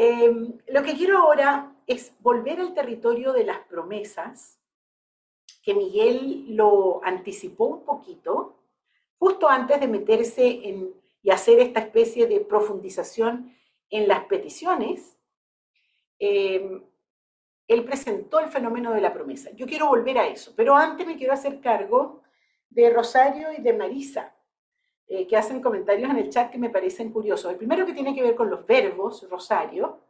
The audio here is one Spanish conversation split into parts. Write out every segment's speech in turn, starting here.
Em, lo que quiero ahora es volver al territorio de las promesas, que Miguel lo anticipó un poquito, justo antes de meterse en, y hacer esta especie de profundización en las peticiones. Em, él presentó el fenómeno de la promesa. Yo quiero volver a eso, pero antes me quiero hacer cargo de Rosario y de Marisa, eh, que hacen comentarios en el chat que me parecen curiosos. El primero que tiene que ver con los verbos, Rosario.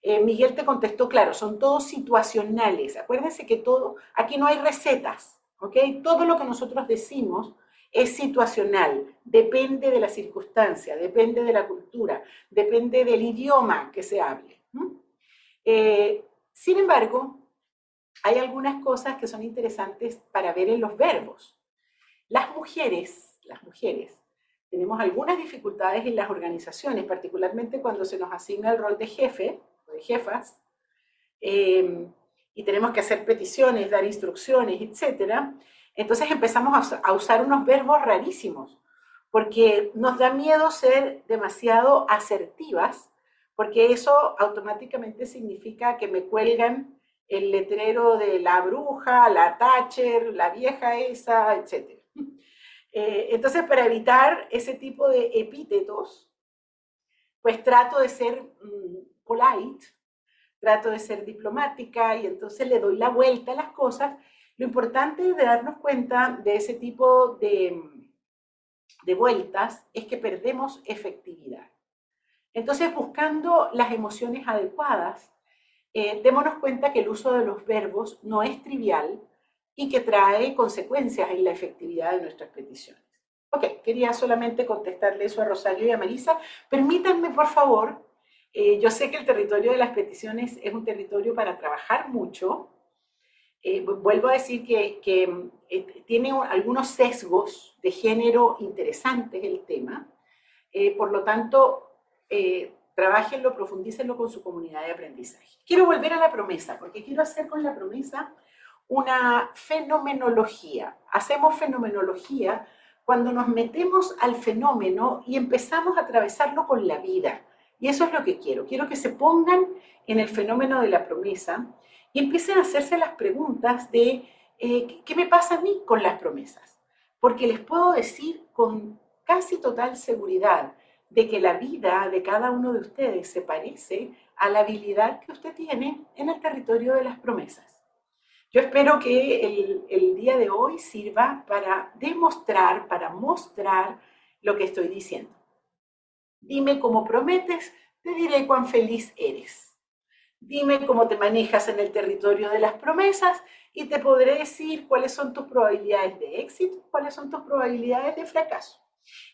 Eh, Miguel te contestó, claro, son todos situacionales. Acuérdense que todo, aquí no hay recetas, ¿ok? Todo lo que nosotros decimos es situacional, depende de la circunstancia, depende de la cultura, depende del idioma que se hable. Eh, sin embargo, hay algunas cosas que son interesantes para ver en los verbos. Las mujeres, las mujeres, tenemos algunas dificultades en las organizaciones, particularmente cuando se nos asigna el rol de jefe o de jefas, eh, y tenemos que hacer peticiones, dar instrucciones, etc. Entonces empezamos a, usar unos verbos rarísimos, porque nos da miedo ser demasiado asertivas, porque eso automáticamente significa que me cuelgan el letrero de la bruja, la Thatcher, la vieja esa, etc. Eh, entonces, para evitar ese tipo de epítetos, pues trato de ser mm, polite, trato de ser diplomática y entonces le doy la vuelta a las cosas. Lo importante de darnos cuenta de ese tipo de, de vueltas es que perdemos efectividad. Entonces, buscando las emociones adecuadas, eh, démonos cuenta que el uso de los verbos no es trivial, y que trae consecuencias en la efectividad de nuestras peticiones. Ok, quería solamente contestarle eso a Rosario y a Marisa. Permítanme, por favor, eh, yo sé que el territorio de las peticiones es un territorio para trabajar mucho. Eh, vuelvo a decir que, que eh, tiene algunos sesgos de género interesantes el tema. por lo tanto, trabajenlo, profundícenlo con su comunidad de aprendizaje. Quiero volver a la promesa, porque quiero hacer con la promesa una fenomenología. Hacemos fenomenología cuando nos metemos al fenómeno y empezamos a atravesarlo con la vida. Y eso es lo que quiero. Quiero que se pongan en el fenómeno de la promesa y empiecen a hacerse las preguntas de eh, qué me pasa a mí con las promesas. Porque les puedo decir con casi total seguridad de que la vida de cada uno de ustedes se parece a la habilidad que usted tiene en el territorio de las promesas. Yo espero que el, día de hoy sirva para demostrar, para mostrar lo que estoy diciendo. Dime cómo prometes, te diré cuán feliz eres. Dime cómo te manejas en el territorio de las promesas y te podré decir cuáles son tus probabilidades de éxito, cuáles son tus probabilidades de fracaso.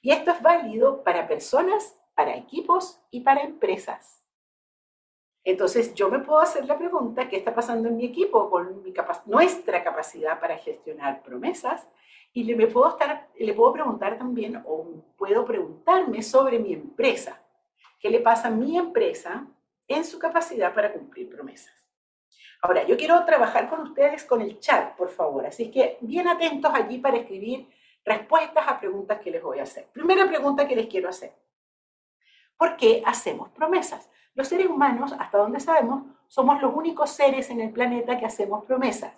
Y esto es válido para personas, para equipos y para empresas. Entonces yo me puedo hacer la pregunta, ¿qué está pasando en mi equipo con nuestra capacidad para gestionar promesas? Y le, me puedo estar, le puedo preguntar también, o puedo preguntarme sobre mi empresa. ¿Qué le pasa a mi empresa en su capacidad para cumplir promesas? Ahora, yo quiero trabajar con ustedes con el chat, por favor. Así que bien atentos allí para escribir respuestas a preguntas que les voy a hacer. Primera pregunta que les quiero hacer. ¿Por qué hacemos promesas? Los seres humanos, hasta donde sabemos, somos los únicos seres en el planeta que hacemos promesas.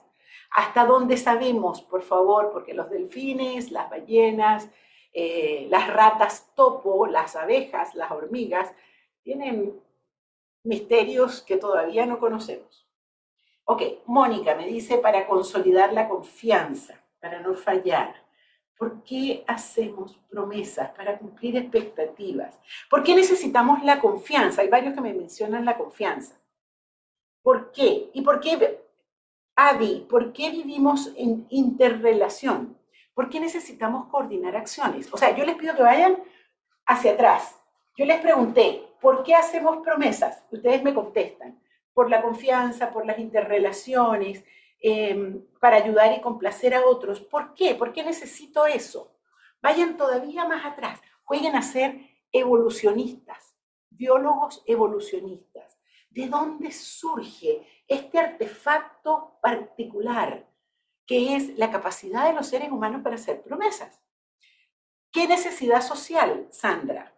Hasta donde sabemos, por favor, porque los delfines, las ballenas, eh, las ratas topo, las abejas, las hormigas, tienen misterios que todavía no conocemos. Ok, Mónica me dice para consolidar la confianza, para no fallar. ¿Por qué hacemos promesas para cumplir expectativas? ¿Por qué necesitamos la confianza? Hay varios que me mencionan la confianza. ¿Por qué? ¿Y por qué, Adi, por qué vivimos en interrelación? ¿Por qué necesitamos coordinar acciones? O sea, yo les pido que vayan hacia atrás. Yo les pregunté, ¿por qué hacemos promesas? Ustedes me contestan, por la confianza, por las interrelaciones, Em, para ayudar y complacer a otros. ¿Por qué? ¿Por qué necesito eso? Vayan todavía más atrás, jueguen a ser evolucionistas, biólogos evolucionistas. ¿De dónde surge este artefacto particular que es la capacidad de los seres humanos para hacer promesas? ¿Qué necesidad social, Sandra?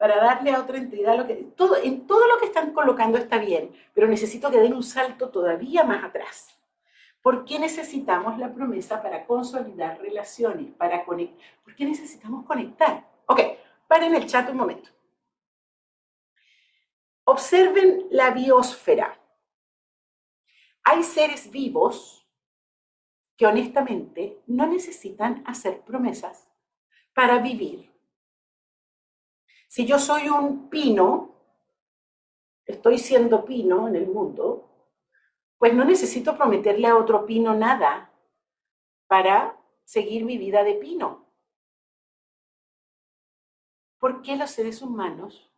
Para darle a otra entidad lo que... Todo, en todo lo que están colocando está bien, pero necesito que den un salto todavía más atrás. ¿Por qué necesitamos la promesa para consolidar relaciones, para conectar? ¿Por qué necesitamos conectar? Ok, paren el chat un momento. Observen la biosfera. Hay seres vivos que honestamente no necesitan hacer promesas para vivir. Si yo soy un pino, estoy siendo pino en el mundo, pues no necesito prometerle a otro pino nada para seguir mi vida de pino. ¿Por qué los seres humanos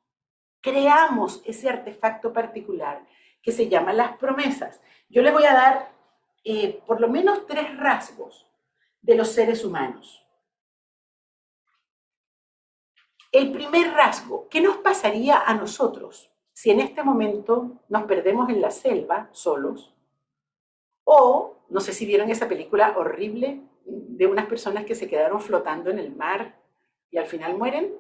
creamos ese artefacto particular que se llama las promesas? Yo le voy a dar eh, por lo menos tres rasgos de los seres humanos. El primer rasgo, ¿qué nos pasaría a nosotros si en este momento nos perdemos en la selva solos? O, no sé si vieron esa película horrible de unas personas que se quedaron flotando en el mar y al final mueren.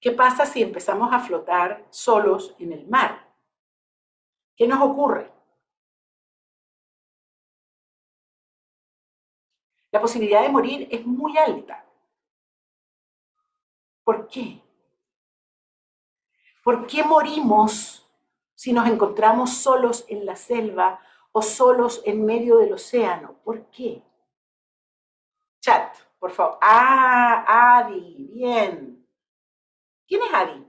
¿Qué pasa si empezamos a flotar solos en el mar? ¿Qué nos ocurre? La posibilidad de morir es muy alta. ¿Por qué? ¿Por qué morimos si nos encontramos solos en la selva o solos en medio del océano? ¿Por qué? Chat, por favor. Ah, Adi, bien. ¿Quién es Adi?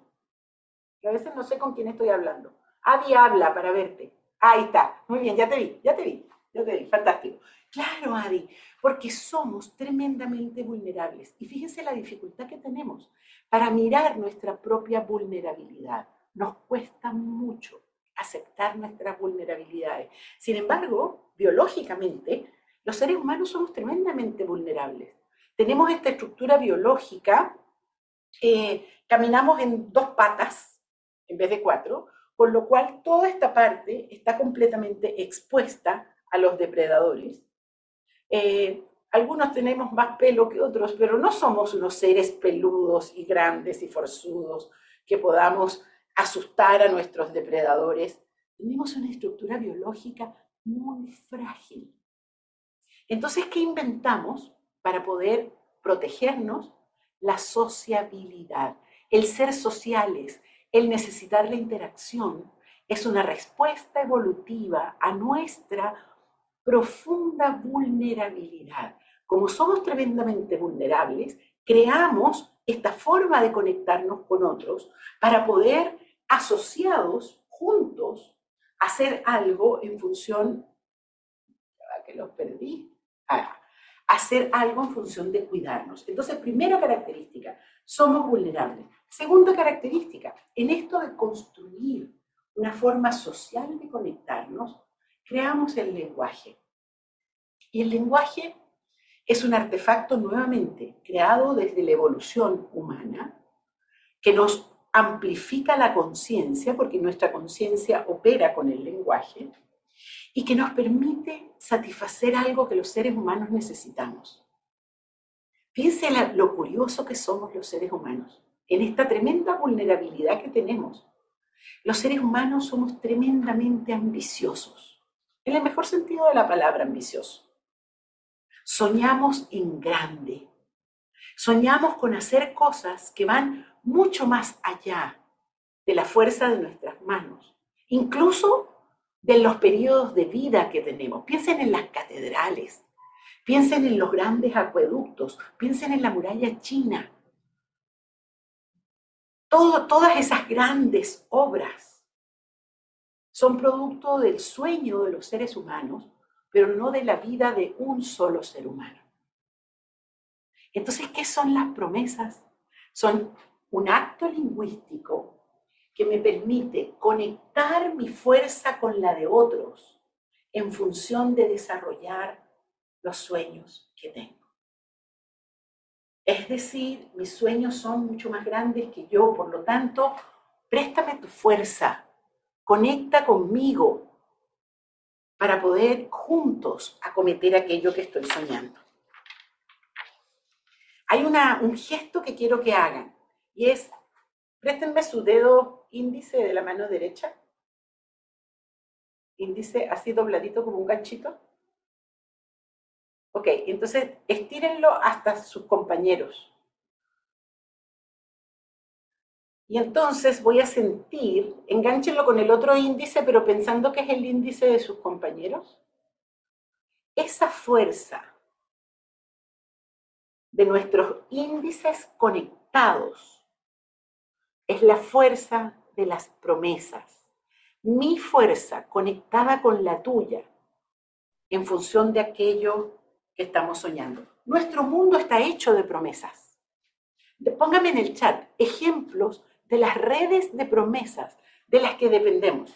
Que a veces no sé con quién estoy hablando. Adi habla para verte. Ahí está. Muy bien, ya te vi, ya te vi, vi. Fantástico. Claro, Adi, porque somos tremendamente vulnerables. Y fíjense la dificultad que tenemos para mirar nuestra propia vulnerabilidad. Nos cuesta mucho aceptar nuestras vulnerabilidades. Sin embargo, biológicamente, los seres humanos somos tremendamente vulnerables. Tenemos esta estructura biológica, eh, caminamos en dos patas en vez de cuatro, con lo cual toda esta parte está completamente expuesta a los depredadores. Eh, algunos tenemos más pelo que otros, pero no somos unos seres peludos y grandes y forzudos que podamos asustar a nuestros depredadores. Tenemos una estructura biológica muy frágil. Entonces, ¿qué inventamos para poder protegernos? La sociabilidad, el ser sociales, el necesitar la interacción, es una respuesta evolutiva a nuestra profunda vulnerabilidad. Como somos tremendamente vulnerables, creamos esta forma de conectarnos con otros para poder, asociados, juntos, hacer algo en función, que los perdí, hacer algo en función de cuidarnos. Entonces, primera característica, somos vulnerables. Segunda característica, en esto de construir una forma social de conectarnos, creamos el lenguaje. Y el lenguaje es un artefacto nuevamente creado desde la evolución humana que nos amplifica la conciencia, porque nuestra conciencia opera con el lenguaje, y que nos permite satisfacer algo que los seres humanos necesitamos. Piense lo curioso que somos los seres humanos, en esta tremenda vulnerabilidad que tenemos. Los seres humanos somos tremendamente ambiciosos en el mejor sentido de la palabra ambicioso. Soñamos en grande. Soñamos con hacer cosas que van mucho más allá de la fuerza de nuestras manos, incluso de los periodos de vida que tenemos. Piensen en las catedrales, piensen en los grandes acueductos, piensen en la muralla china. Todo, todas esas grandes obras son producto del sueño de los seres humanos, pero no de la vida de un solo ser humano. Entonces, ¿qué son las promesas? Son un acto lingüístico que me permite conectar mi fuerza con la de otros en función de desarrollar los sueños que tengo. Es decir, mis sueños son mucho más grandes que yo, por lo tanto, préstame tu fuerza, conecta conmigo para poder juntos acometer aquello que estoy soñando. Hay un gesto que quiero que hagan y es Préstenme su dedo índice de la mano derecha. Índice así dobladito como un ganchito. Ok, entonces estírenlo hasta sus compañeros. Y entonces voy a sentir, enganchenlo con el otro índice, pero pensando que es el índice de sus compañeros. Esa fuerza de nuestros índices conectados es la fuerza de las promesas. Mi fuerza conectada con la tuya en función de aquello que estamos soñando. Nuestro mundo está hecho de promesas. Póngame en el chat ejemplos de las redes de promesas de las que dependemos.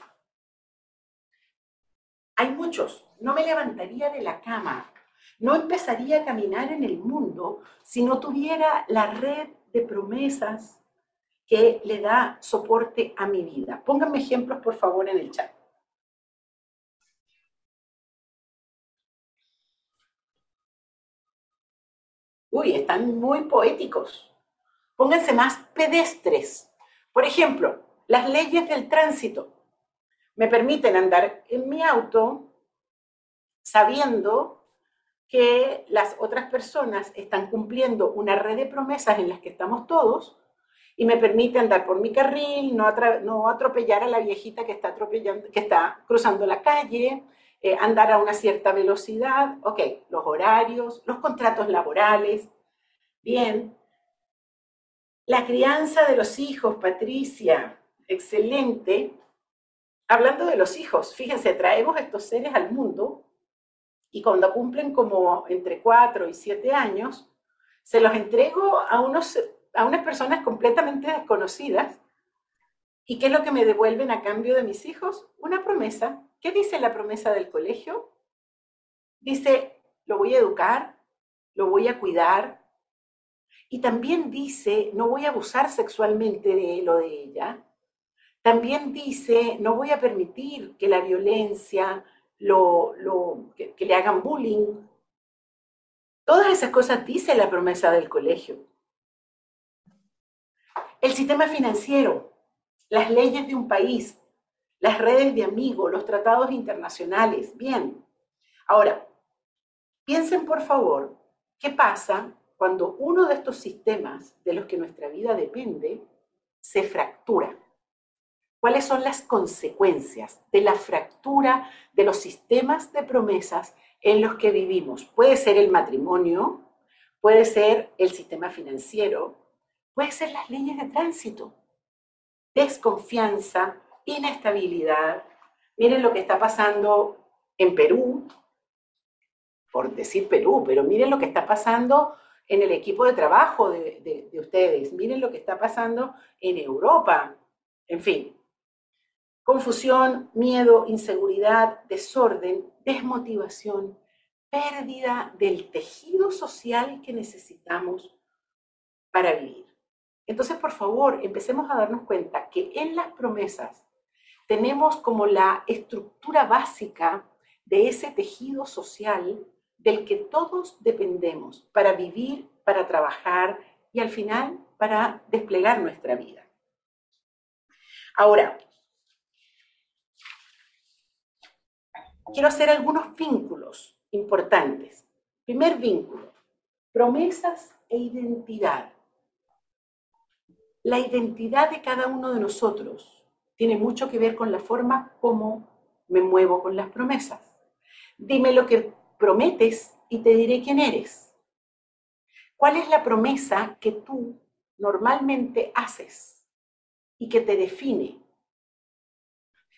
Hay muchos. No me levantaría de la cama, no empezaría a caminar en el mundo si no tuviera la red de promesas que le da soporte a mi vida. Pónganme ejemplos, por favor, en el chat. Uy, están muy poéticos. Pónganse más pedestres. Por ejemplo, las leyes del tránsito me permiten andar en mi auto sabiendo que las otras personas están cumpliendo una red de promesas en las que estamos todos y me permite andar por mi carril, no, atropellar a la viejita que está, atropellando, que está cruzando la calle, eh, andar a una cierta velocidad, ok, los horarios, los contratos laborales. Bien, la crianza de los hijos, Patricia, excelente. Hablando de los hijos, fíjense, traemos estos seres al mundo y cuando cumplen como entre 4 y 7 años, se los entrego a, unos, a unas personas completamente desconocidas. ¿Y qué es lo que me devuelven a cambio de mis hijos? Una promesa. ¿Qué dice la promesa del colegio? Dice, lo voy a educar, lo voy a cuidar, y también dice, no voy a abusar sexualmente de él o de ella. También dice, no voy a permitir que la violencia, lo, que le hagan bullying. Todas esas cosas dice la promesa del colegio. El sistema financiero, las leyes de un país, las redes de amigos, los tratados internacionales. Bien. Ahora, piensen por favor, ¿qué pasa cuando uno de estos sistemas de los que nuestra vida depende se fractura. ¿Cuáles son las consecuencias de la fractura de los sistemas de promesas en los que vivimos? Puede ser el matrimonio, puede ser el sistema financiero, puede ser las leyes de tránsito, desconfianza, inestabilidad. Miren lo que está pasando en Perú, por decir Perú, pero miren lo que está pasando en el equipo de trabajo de, ustedes. Miren lo que está pasando en Europa. En fin, confusión, miedo, inseguridad, desorden, desmotivación, pérdida del tejido social que necesitamos para vivir. Entonces, por favor, empecemos a darnos cuenta que en las promesas tenemos como la estructura básica de ese tejido social del que todos dependemos para vivir, para trabajar y al final para desplegar nuestra vida. Ahora, quiero hacer algunos vínculos importantes. Primer vínculo, promesas e identidad. La identidad de cada uno de nosotros tiene mucho que ver con la forma como me muevo con las promesas. Dime lo que prometes y te diré quién eres. ¿Cuál es la promesa que tú normalmente haces y que te define?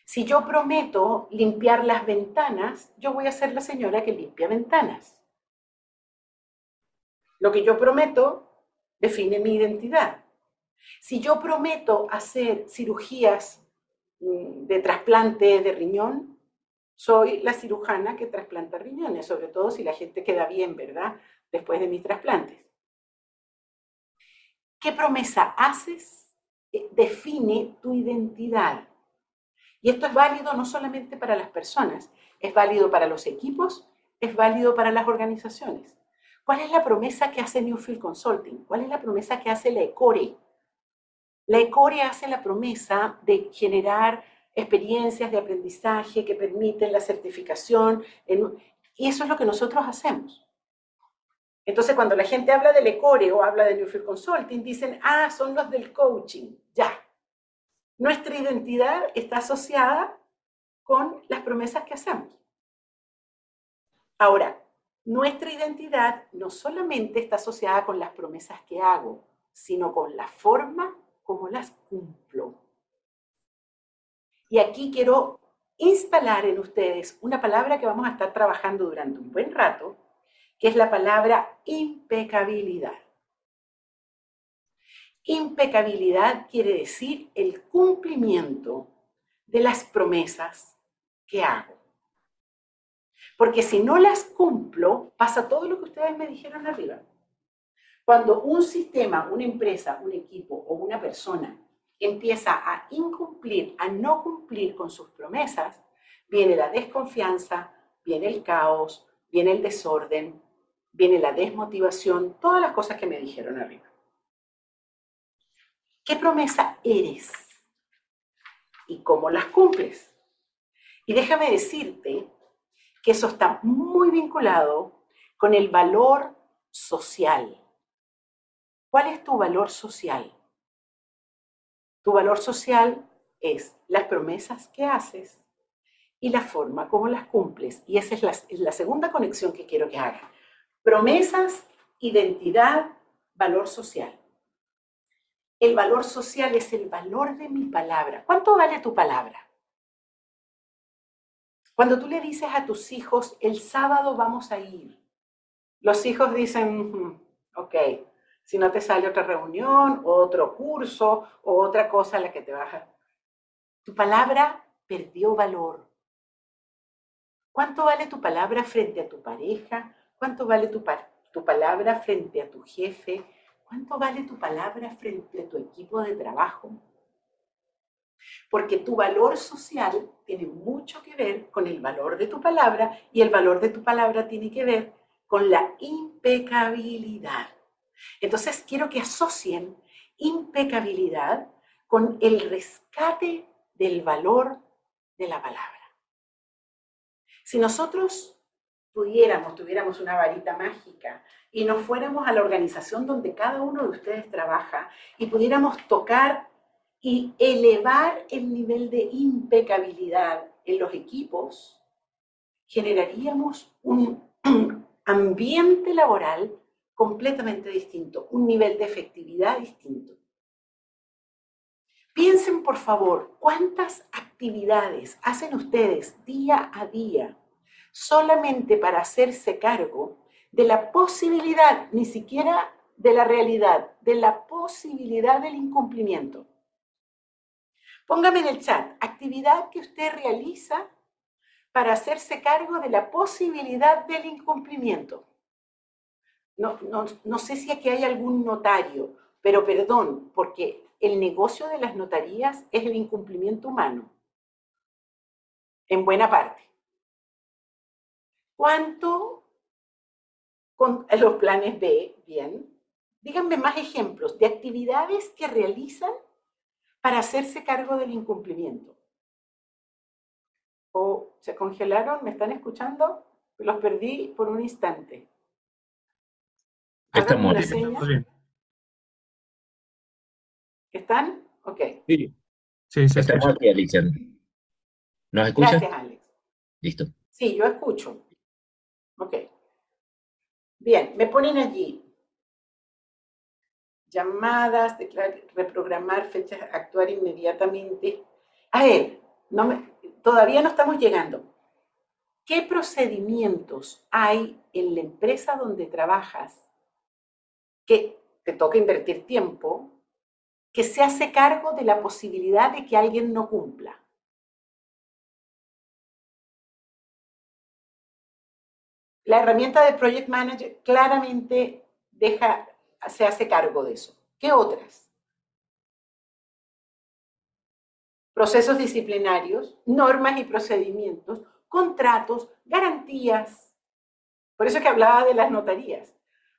Si yo prometo limpiar las ventanas, yo voy a ser la señora que limpia ventanas. Lo que yo prometo define mi identidad. Si yo prometo hacer cirugías mm, de trasplante de riñón, soy la cirujana que trasplanta riñones, sobre todo si la gente queda bien, ¿verdad? Después de mis trasplantes. ¿Qué promesa haces? Define tu identidad. Y esto es válido no solamente para las personas, es válido para los equipos, es válido para las organizaciones. ¿Cuál es la promesa que hace Newfield Consulting? ¿Cuál es la promesa que hace la ECORE? La ECORE hace la promesa de generar experiencias de aprendizaje que permiten la certificación, y eso es lo que nosotros hacemos. Entonces, cuando la gente habla del ECORE o habla de Newfield Consulting, dicen, ah, son los del coaching. Ya. Nuestra identidad está asociada con las promesas que hacemos. Ahora, nuestra identidad no solamente está asociada con las promesas que hago, sino con la forma como las cumplo. Y aquí quiero instalar en ustedes una palabra que vamos a estar trabajando durante un buen rato, que es la palabra impecabilidad. Impecabilidad quiere decir el cumplimiento de las promesas que hago. Porque si no las cumplo, pasa todo lo que ustedes me dijeron arriba. Cuando un sistema, una empresa, un equipo o una persona empieza a incumplir, a no cumplir con sus promesas, viene la desconfianza, viene el caos, viene el desorden, viene la desmotivación, todas las cosas que me dijeron arriba. ¿Qué promesa eres? ¿Y cómo las cumples? Y déjame decirte que eso está muy vinculado con el valor social. ¿Cuál es tu valor social? Tu valor social es las promesas que haces y la forma como las cumples. Y esa es la, segunda conexión que quiero que hagan. Promesas, identidad, valor social. El valor social es el valor de mi palabra. ¿Cuánto vale tu palabra? Cuando tú le dices a tus hijos, el sábado vamos a ir, los hijos dicen, ok, si no te sale otra reunión, otro curso o otra cosa a la que te baja. Tu palabra perdió valor. ¿Cuánto vale tu palabra frente a tu pareja? ¿Cuánto vale tu, tu palabra frente a tu jefe? ¿Cuánto vale tu palabra frente a tu equipo de trabajo? Porque tu valor social tiene mucho que ver con el valor de tu palabra y el valor de tu palabra tiene que ver con la impecabilidad. Entonces quiero que asocien impecabilidad con el rescate del valor de la palabra. Si nosotros pudiéramos, tuviéramos una varita mágica y nos fuéramos a la organización donde cada uno de ustedes trabaja y pudiéramos tocar y elevar el nivel de impecabilidad en los equipos, generaríamos un ambiente laboral completamente distinto, un nivel de efectividad distinto. Piensen, por favor, cuántas actividades hacen ustedes día a día solamente para hacerse cargo de la posibilidad, ni siquiera de la realidad, de la posibilidad del incumplimiento. Póngame en el chat, actividad que usted realiza para hacerse cargo de la posibilidad del incumplimiento. No, no, sé si aquí hay algún notario, pero perdón, porque el negocio de las notarías es el incumplimiento humano, en buena parte. ¿Cuánto con los planes B? Bien. Díganme más ejemplos de actividades que realizan para hacerse cargo del incumplimiento. ¿O se congelaron? ¿Me están escuchando? Los perdí por un instante. Estamos bien. ¿Están? Ok. Sí, sí, sí Estamos aquí, Alicia. ¿Nos escuchas? Gracias, Alex. Listo. Sí, yo escucho. Ok. Bien, me ponen allí llamadas, reprogramar fechas, actuar inmediatamente. A ver, no todavía no estamos llegando. ¿Qué procedimientos hay en la empresa donde trabajas que te toca invertir tiempo, que se hace cargo de la posibilidad de que alguien no cumpla. La herramienta de Project Manager claramente deja, se hace cargo de eso. ¿Qué otras? Procesos disciplinarios, normas y procedimientos, contratos, garantías. Por eso es que hablaba de las notarías.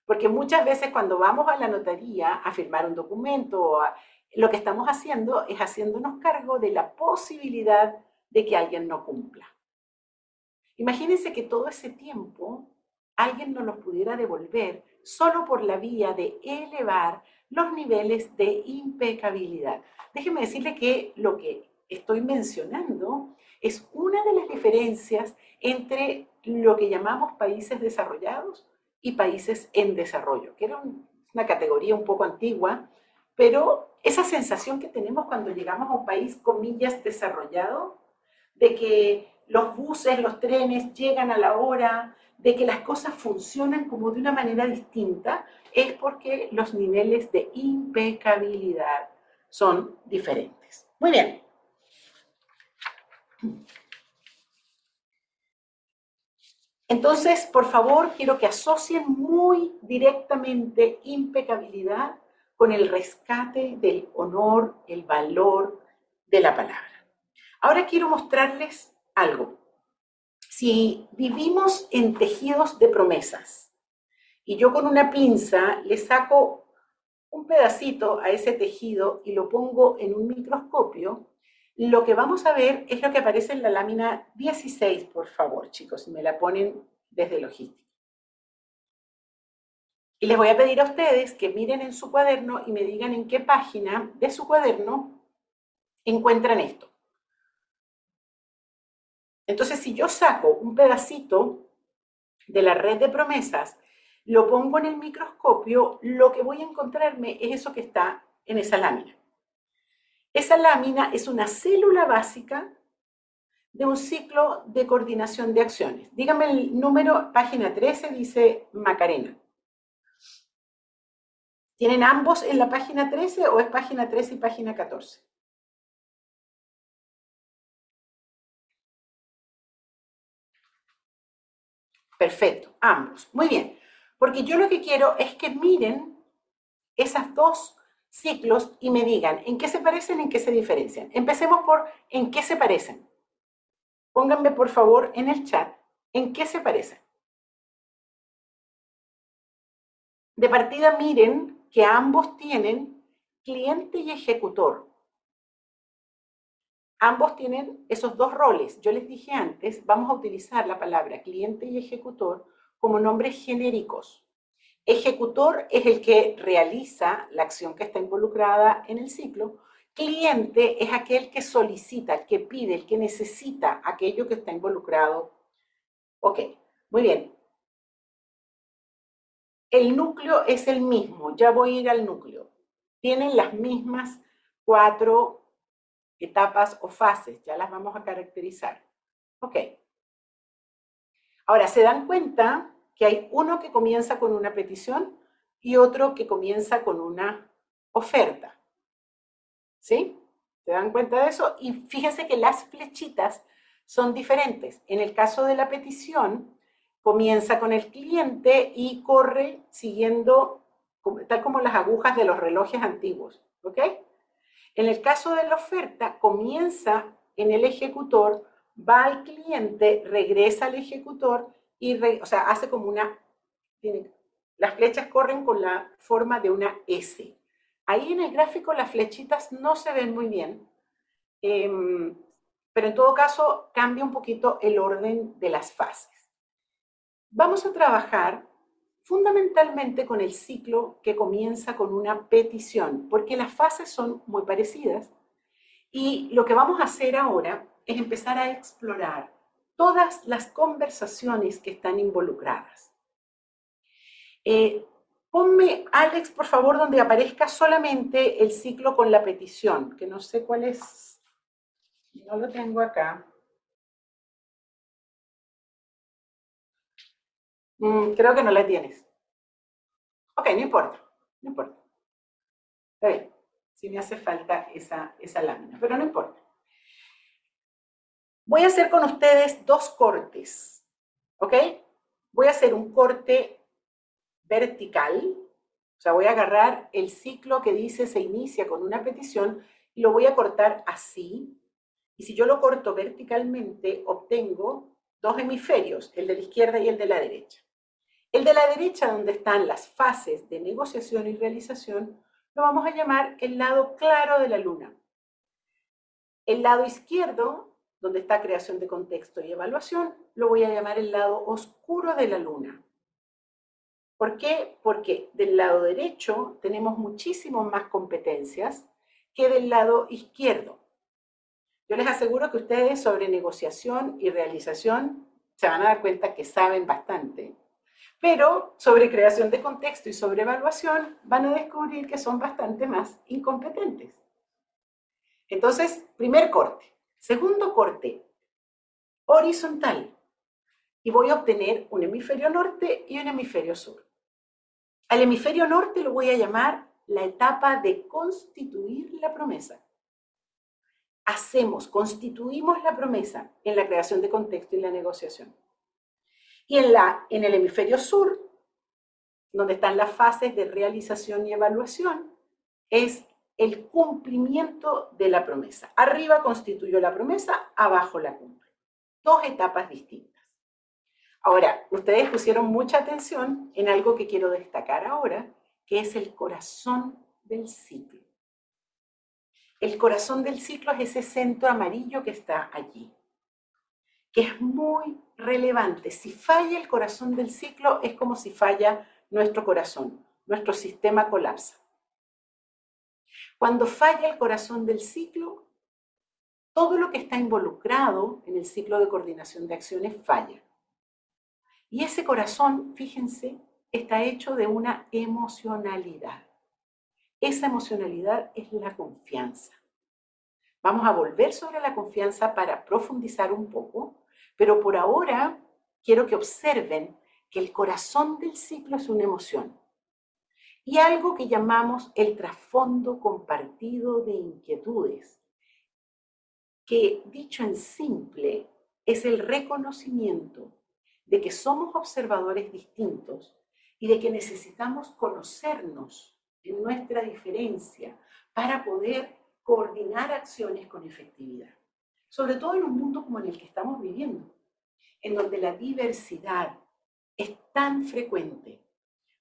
Porque muchas veces cuando vamos a la notaría a firmar un documento, lo que estamos haciendo es haciéndonos cargo de la posibilidad de que alguien no cumpla. Imagínense que todo ese tiempo alguien nos lo pudiera devolver solo por la vía de elevar los niveles de impecabilidad. Déjenme decirle que lo que estoy mencionando es una de las diferencias entre lo que llamamos países desarrollados y países en desarrollo, que era una categoría un poco antigua, pero esa sensación que tenemos cuando llegamos a un país, comillas, desarrollado, de que los buses, los trenes llegan a la hora, de que las cosas funcionan como de una manera distinta, es porque los niveles de impecabilidad son diferentes. Muy bien. Entonces, por favor, quiero que asocien muy directamente impecabilidad con el rescate del honor, el valor de la palabra. Ahora quiero mostrarles algo. Si vivimos en tejidos de promesas y yo con una pinza le saco un pedacito a ese tejido y lo pongo en un microscopio, lo que vamos a ver es lo que aparece en la lámina 16, por favor, chicos, si me la ponen desde logística. Y les voy a pedir a ustedes que miren en su cuaderno y me digan en qué página de su cuaderno encuentran esto. Entonces, si yo saco un pedacito de la red de promesas, lo pongo en el microscopio, lo que voy a encontrarme es eso que está en esa lámina. Esa lámina es una célula básica de un ciclo de coordinación de acciones. Dígame el número, página 13, dice Macarena. ¿Tienen ambos en la página 13 o es página 13 y página 14? Perfecto, ambos. Muy bien, porque yo lo que quiero es que miren esas dos ciclos y me digan en qué se parecen, en qué se diferencian. Empecemos por en qué se parecen. Pónganme por favor en el chat en qué se parecen. De partida miren que ambos tienen cliente y ejecutor. Ambos tienen esos dos roles. Yo les dije antes, vamos a utilizar la palabra cliente y ejecutor como nombres genéricos. Ejecutor es el que realiza la acción que está involucrada en el ciclo. Cliente es aquel que solicita, el que pide, el que necesita aquello que está involucrado. Ok, muy bien. El núcleo es el mismo, ya voy a ir al núcleo. Tienen las mismas cuatro etapas o fases, ya las vamos a caracterizar. Ok. Ahora, ¿se dan cuenta que hay uno que comienza con una petición y otro que comienza con una oferta. ¿Sí? ¿Se dan cuenta de eso? Y fíjense que las flechitas son diferentes. En el caso de la petición, comienza con el cliente y corre siguiendo, tal como las agujas de los relojes antiguos. ¿Ok? En el caso de la oferta, comienza en el ejecutor, va al cliente, regresa al ejecutor y, o sea, hace como una, las flechas corren con la forma de una S. Ahí en el gráfico las flechitas no se ven muy bien, em, pero en todo caso cambia un poquito el orden de las fases. Vamos a trabajar fundamentalmente con el ciclo que comienza con una petición, porque las fases son muy parecidas. Y lo que vamos a hacer ahora es empezar a explorar todas las conversaciones que están involucradas. Eh, ponme, Alex, por favor, donde aparezca solamente el ciclo con la petición, que no sé cuál es, no lo tengo acá. Mm, creo que no la tienes. Ok, no importa, no importa. Está bien, si me hace falta esa, esa lámina, pero no importa. Voy a hacer con ustedes dos cortes, ¿ok? Voy a hacer un corte vertical, o sea, voy a agarrar el ciclo que dice se inicia con una petición y lo voy a cortar así. Y si yo lo corto verticalmente, obtengo dos hemisferios, el de la izquierda y el de la derecha. El de la derecha, donde están las fases de negociación y realización, lo vamos a llamar el lado claro de la luna. El lado izquierdo, donde está creación de contexto y evaluación, lo voy a llamar el lado oscuro de la luna. ¿Por qué? Porque del lado derecho tenemos muchísimas más competencias que del lado izquierdo. Yo les aseguro que ustedes sobre negociación y realización se van a dar cuenta que saben bastante, pero sobre creación de contexto y sobre evaluación van a descubrir que son bastante más incompetentes. Entonces, primer corte. Segundo corte, horizontal. Y voy a obtener un hemisferio norte y un hemisferio sur. Al hemisferio norte lo voy a llamar la etapa de constituir la promesa. Hacemos, constituimos la promesa en la creación de contexto y la negociación. Y en, la, en el hemisferio sur, donde están las fases de realización y evaluación, es el cumplimiento de la promesa. Arriba constituyó la promesa, abajo la cumple. Dos etapas distintas. Ahora, ustedes pusieron mucha atención en algo que quiero destacar ahora, que es el corazón del ciclo. El corazón del ciclo es ese centro amarillo que está allí, que es muy relevante. Si falla el corazón del ciclo, es como si falla nuestro corazón, nuestro sistema colapsa. Cuando falla el corazón del ciclo, todo lo que está involucrado en el ciclo de coordinación de acciones falla. Y ese corazón, fíjense, está hecho de una emocionalidad. Esa emocionalidad es la confianza. Vamos a volver sobre la confianza para profundizar un poco, pero por ahora quiero que observen que el corazón del ciclo es una emoción y algo que llamamos el trasfondo compartido de inquietudes, que dicho en simple es el reconocimiento de que somos observadores distintos y de que necesitamos conocernos en nuestra diferencia para poder coordinar acciones con efectividad. Sobre todo en un mundo como en el que estamos viviendo, en donde la diversidad es tan frecuente.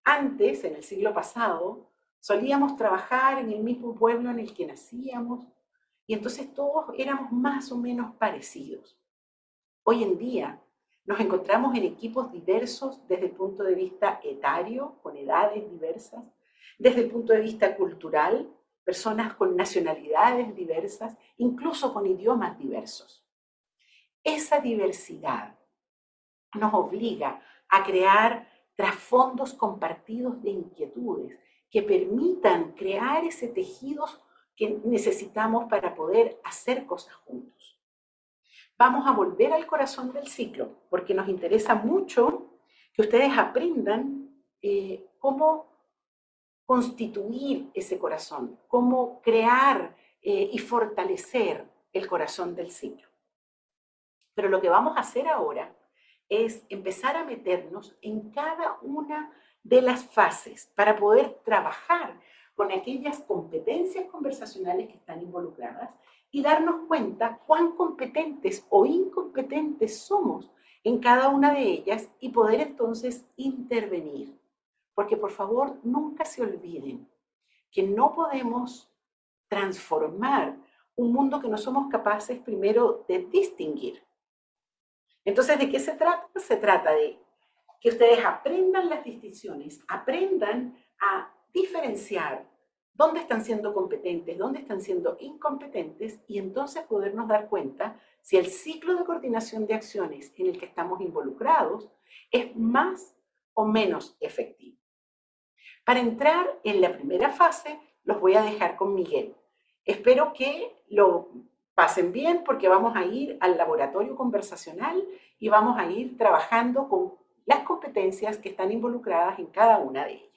Antes, en el siglo pasado, solíamos trabajar en el mismo pueblo en el que nacíamos y entonces todos éramos más o menos parecidos. Hoy en día nos encontramos en equipos diversos desde el punto de vista etario, con edades diversas, desde el punto de vista cultural, personas con nacionalidades diversas, incluso con idiomas diversos. Esa diversidad nos obliga a crear trasfondos compartidos de inquietudes que permitan crear ese tejido que necesitamos para poder hacer cosas juntos vamos a volver al corazón del ciclo, porque nos interesa mucho que ustedes aprendan eh, cómo constituir ese corazón, cómo crear eh, y fortalecer el corazón del ciclo. Pero lo que vamos a hacer ahora es empezar a meternos en cada una de las fases para poder trabajar con aquellas competencias conversacionales que están involucradas y darnos cuenta cuán competentes o incompetentes somos en cada una de ellas y poder entonces intervenir. Porque por favor, nunca se olviden que no podemos transformar un mundo que no somos capaces primero de distinguir. Entonces, ¿de qué se trata? Se trata de que ustedes aprendan las distinciones, aprendan a diferenciar dónde están siendo competentes, dónde están siendo incompetentes y entonces podernos dar cuenta si el ciclo de coordinación de acciones en el que estamos involucrados es más o menos efectivo. Para entrar en la primera fase, los voy a dejar con Miguel. Espero que lo pasen bien porque vamos a ir al laboratorio conversacional y vamos a ir trabajando con las competencias que están involucradas en cada una de ellas.